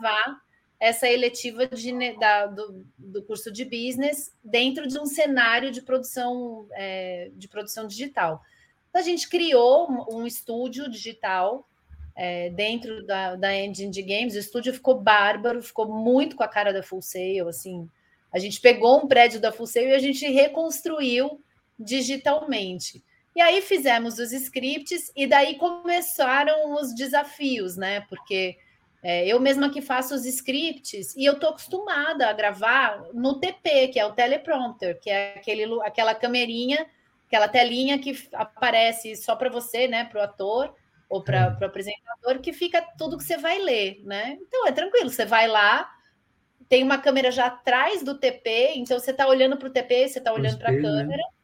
gravar essa eletiva de, da, do, do, curso de business dentro de um cenário de produção é, de produção digital. Então, a gente criou um, estúdio digital é, dentro da, da engine de games. O estúdio ficou bárbaro, ficou muito com a cara da Full Sail, assim. A gente pegou um prédio da Full Sail e a gente reconstruiu digitalmente. E aí fizemos os scripts e daí começaram os desafios, né? Porque é, eu mesma que faço os scripts e eu tô acostumada a gravar no TP, que é o teleprompter, que é aquele, aquela camerinha, aquela telinha que aparece só para você, né, para o ator ou para o apresentador, que fica tudo que você vai ler, né? Então é tranquilo, você vai lá, tem uma câmera já atrás do TP, então você está olhando para o TP, você está olhando para a né? câmera. Né?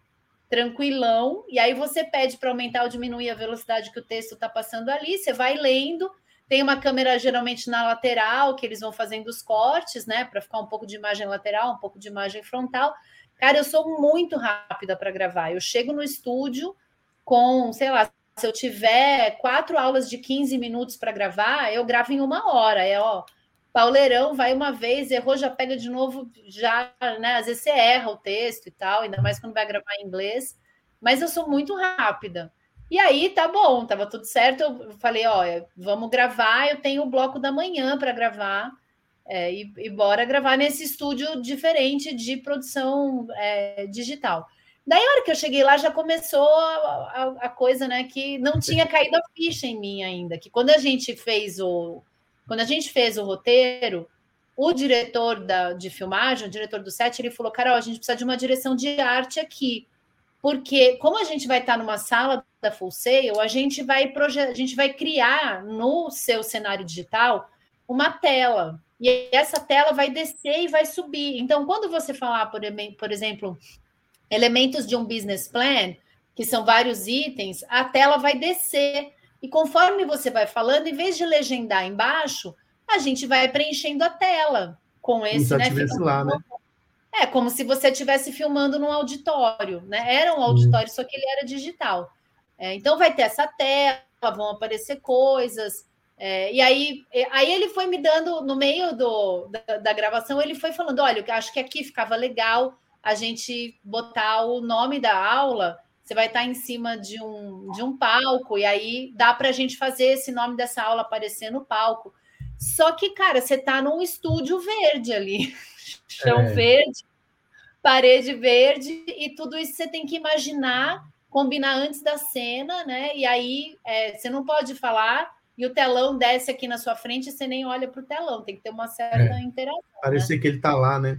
tranquilão, e aí você pede para aumentar ou diminuir a velocidade que o texto está passando ali, você vai lendo, tem uma câmera geralmente na lateral, que eles vão fazendo os cortes, né, para ficar um pouco de imagem lateral, um pouco de imagem frontal. Cara, eu sou muito rápida para gravar. Eu chego no estúdio com, sei lá, se eu tiver quatro aulas de 15 minutos para gravar, eu gravo em uma hora. É, ó, pauleirão, vai uma vez, errou, já pega de novo, já, né? Às vezes você erra o texto e tal, ainda mais quando vai gravar em inglês. Mas eu sou muito rápida. E aí tá bom, tava tudo certo. Eu falei, olha, vamos gravar. Eu tenho o bloco da manhã para gravar. É, e, e, bora gravar nesse estúdio diferente de produção é, digital. Daí, a hora que eu cheguei lá, já começou a, a, a, coisa, né? Que não tinha caído a ficha em mim ainda. Que quando a gente fez o. Quando a gente fez o roteiro, o diretor da, de filmagem, o diretor do set, ele falou: Carol, a gente precisa de uma direção de arte aqui porque como a gente vai estar numa sala da Full Sail, a gente vai a gente vai criar no seu cenário digital uma tela. E essa tela vai descer e vai subir. Então, quando você falar, por, por exemplo, elementos de um business plan, que são vários itens, a tela vai descer. E conforme você vai falando, em vez de legendar embaixo, a gente vai preenchendo a tela com esse, né? lá, né? É como se você estivesse filmando num auditório, né? Era um auditório, só que ele era digital. É, então vai ter essa tela, vão aparecer coisas. É, e aí, aí ele foi me dando, no meio do, da, da, gravação, ele foi falando: olha, eu acho que aqui ficava legal a gente botar o nome da aula. Você vai estar em cima de um, de um palco, e aí dá para a gente fazer esse nome dessa aula aparecer no palco. Só que, cara, você está num estúdio verde ali. chão é. verde, parede verde, e tudo isso você tem que imaginar, combinar antes da cena, né? E aí é, você não pode falar e o telão desce aqui na sua frente e você nem olha para o telão, tem que ter uma certa é. interação. Parecer né? que ele está lá, né?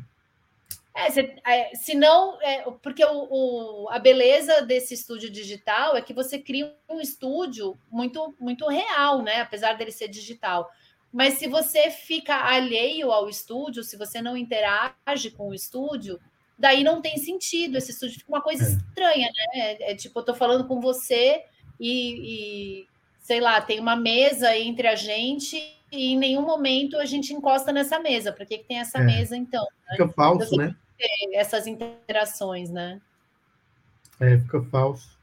É, você, é, se não, é, porque o, o, a beleza desse estúdio digital é que você cria um estúdio muito, muito real, né? Apesar dele ser digital. Mas se você fica alheio ao estúdio, se você não interage com o estúdio, daí não tem sentido. Esse estúdio fica uma coisa é. estranha, né? É, é, tipo, eu tô falando com você e, e, sei lá, tem uma mesa entre a gente e em nenhum momento a gente encosta nessa mesa. Para que, que tem essa é. mesa, então? Né? Fica falso, então, né? Essas interações, né? É, fica falso.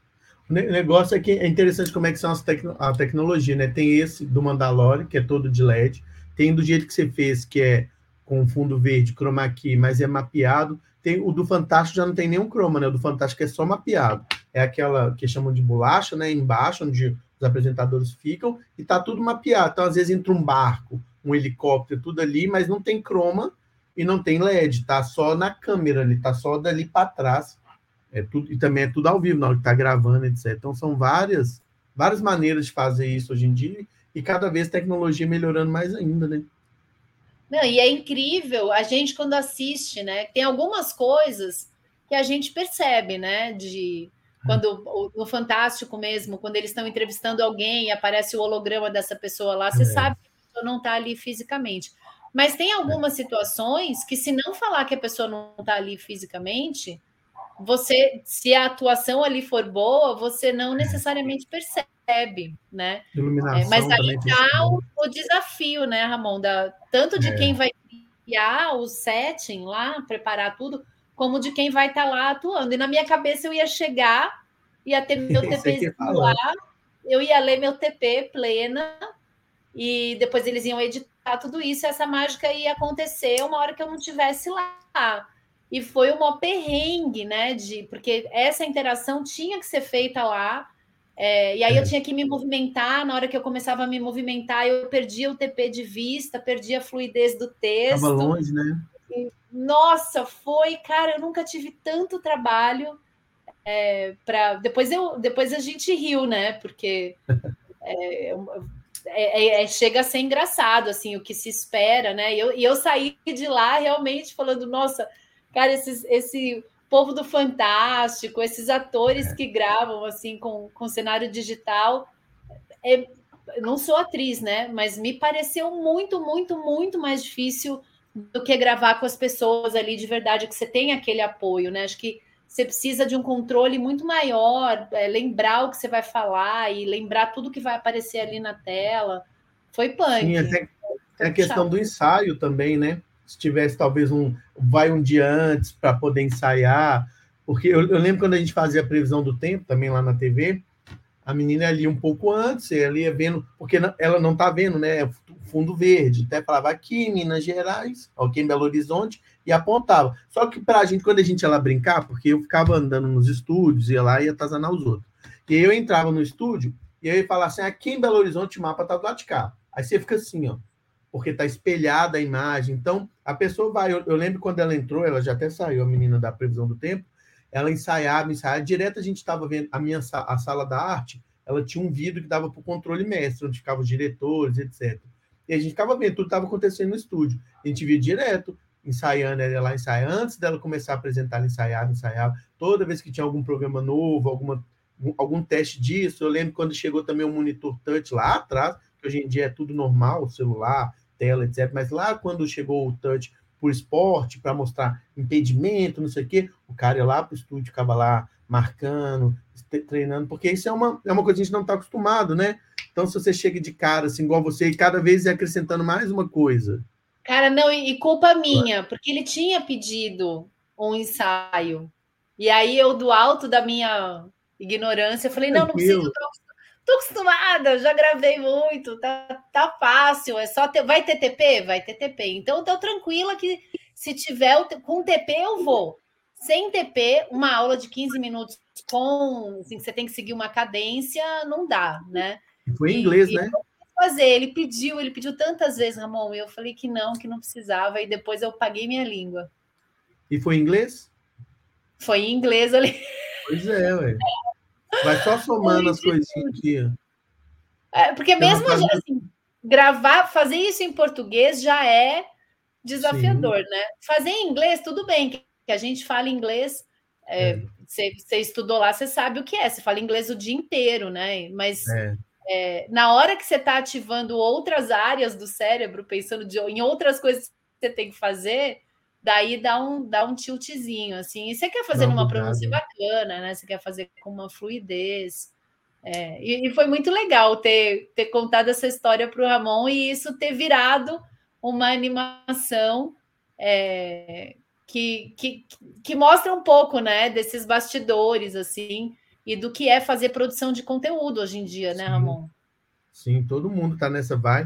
O negócio é que é interessante como é que são as tecno a tecnologia, né? Tem esse do Mandalorian, que é todo de LED, tem do jeito que você fez, que é com fundo verde, chroma key, mas é mapeado. Tem o do Fantástico já não tem nenhum chroma, né? O do Fantástico é só mapeado. É aquela que chamam de bolacha, né? Embaixo, onde os apresentadores ficam, e tá tudo mapeado. Então, às vezes, entra um barco, um helicóptero, tudo ali, mas não tem chroma e não tem LED, tá só na câmera ali, tá só dali para trás é tudo, e também é tudo ao vivo, na hora que está gravando, etc. Então, são várias, várias maneiras de fazer isso hoje em dia, e cada vez a tecnologia melhorando mais ainda, né? Não, e é incrível a gente quando assiste, né? Tem algumas coisas que a gente percebe, né? De quando no Fantástico mesmo, quando eles estão entrevistando alguém e aparece o holograma dessa pessoa lá, você é. sabe que a pessoa não está ali fisicamente. Mas tem algumas situações que, se não falar que a pessoa não está ali fisicamente, você, se a atuação ali for boa, você não necessariamente percebe, né? É, mas aí está o, o, desafio, né, Ramon? Da, tanto de é. quem vai criar o setting lá, preparar tudo, como de quem vai estar tá lá atuando. E na minha cabeça eu ia chegar, ia ter meu TP lá, eu ia ler meu TP plena, e depois eles iam editar tudo isso, essa mágica ia acontecer uma hora que eu não estivesse lá. E foi uma perrengue, né? De, porque essa interação tinha que ser feita lá. É, e aí eu é. tinha que me movimentar. Na hora que eu começava a me movimentar, eu perdia o TP de vista, perdia a fluidez do texto. Estava longe, né? Nossa, foi, cara, eu nunca tive tanto trabalho. É, para depois eu depois a gente riu, né? Porque é, é, é, chega a ser engraçado assim o que se espera, né? E eu, e eu saí de lá realmente falando, nossa, cara, esses, esse povo do Fantástico, esses atores é. que gravam assim com, com cenário digital. É, não sou atriz, né? Mas me pareceu muito, muito, muito mais difícil do que gravar com as pessoas ali de verdade, que você tem aquele apoio, né? Acho que você precisa de um controle muito maior, é, lembrar o que você vai falar e lembrar tudo que vai aparecer ali na tela. Foi punk. Sim, tem, tem a questão do ensaio também, né? se tivesse talvez um vai um dia antes para poder ensaiar, porque eu, eu, lembro quando a gente fazia a previsão do tempo também lá na TV, a menina ali um pouco antes, ela ia vendo, porque ela não está vendo, né? É fundo verde, até falava aqui Minas Gerais, aqui em Belo Horizonte, e apontava. Só que para a gente, quando a gente ia lá brincar, porque eu ficava andando nos estúdios, ia lá e ia atazanar os outros. E aí eu entrava no estúdio e aí falava assim: aqui em Belo Horizonte o mapa está do lado de cá. Aí você fica assim, ó porque está espelhada a imagem. Então, a pessoa vai. Eu, eu, lembro quando ela entrou, ela já até saiu, a menina da previsão do tempo, ela ensaiava, ensaiava. Direto a gente estava vendo a minha a sala da arte, ela tinha um vidro que dava para o controle mestre, onde ficavam os diretores, etc. E a gente ficava vendo, tudo estava acontecendo no estúdio. A gente via direto, ensaiando, ela ensaiar. Antes dela começar a apresentar, ela ensaiava, ensaiava. Toda vez que tinha algum programa novo, alguma, algum teste disso, eu lembro quando chegou também o monitor touch lá atrás, que hoje em dia é tudo normal, celular, tela, etc. Mas lá quando chegou o touch por esporte, para mostrar impedimento, não sei o quê, o cara ia lá para o estúdio, ficava lá marcando, treinando, porque isso é uma, é uma coisa que a gente não está acostumado, né? Então, se você chega de cara, assim, igual você, e cada vez acrescentando mais uma coisa. Cara, não, e culpa minha, porque ele tinha pedido um ensaio. E aí eu, do alto da minha ignorância, falei, não, não preciso, Tô acostumada, já gravei muito, tá, tá fácil, é só ter. Vai ter TP? Vai ter TP. Então, tô tranquila que se tiver com TP, eu vou. Sem TP, uma aula de 15 minutos com. Assim, você tem que seguir uma cadência, não dá, né? Foi em inglês, e, né? fazer, ele pediu, ele pediu tantas vezes, Ramon, e eu falei que não, que não precisava, e depois eu paguei minha língua. E foi em inglês? Foi em inglês ali. Pois é, ué. Vai só somando as coisinhas aqui. É, porque mesmo assim, gravar, fazer isso em português já é desafiador, Sim. né? Fazer em inglês, tudo bem, que a gente fala inglês. É, é. Você, você, estudou lá, você sabe o que é. Você fala inglês o dia inteiro, né? Mas é. É, na hora que você está ativando outras áreas do cérebro, pensando de, em outras coisas que você tem que fazer, daí dá um, dá um tiltzinho, assim. E você quer fazer numa pronúncia bacana, né? Você quer fazer com uma fluidez. É, e, e, foi muito legal ter, ter contado essa história para o Ramon e isso ter virado uma animação é, que, que, que mostra um pouco, né, desses bastidores, assim, e do que é fazer produção de conteúdo hoje em dia, né, Ramon? Sim, todo mundo está nessa vibe.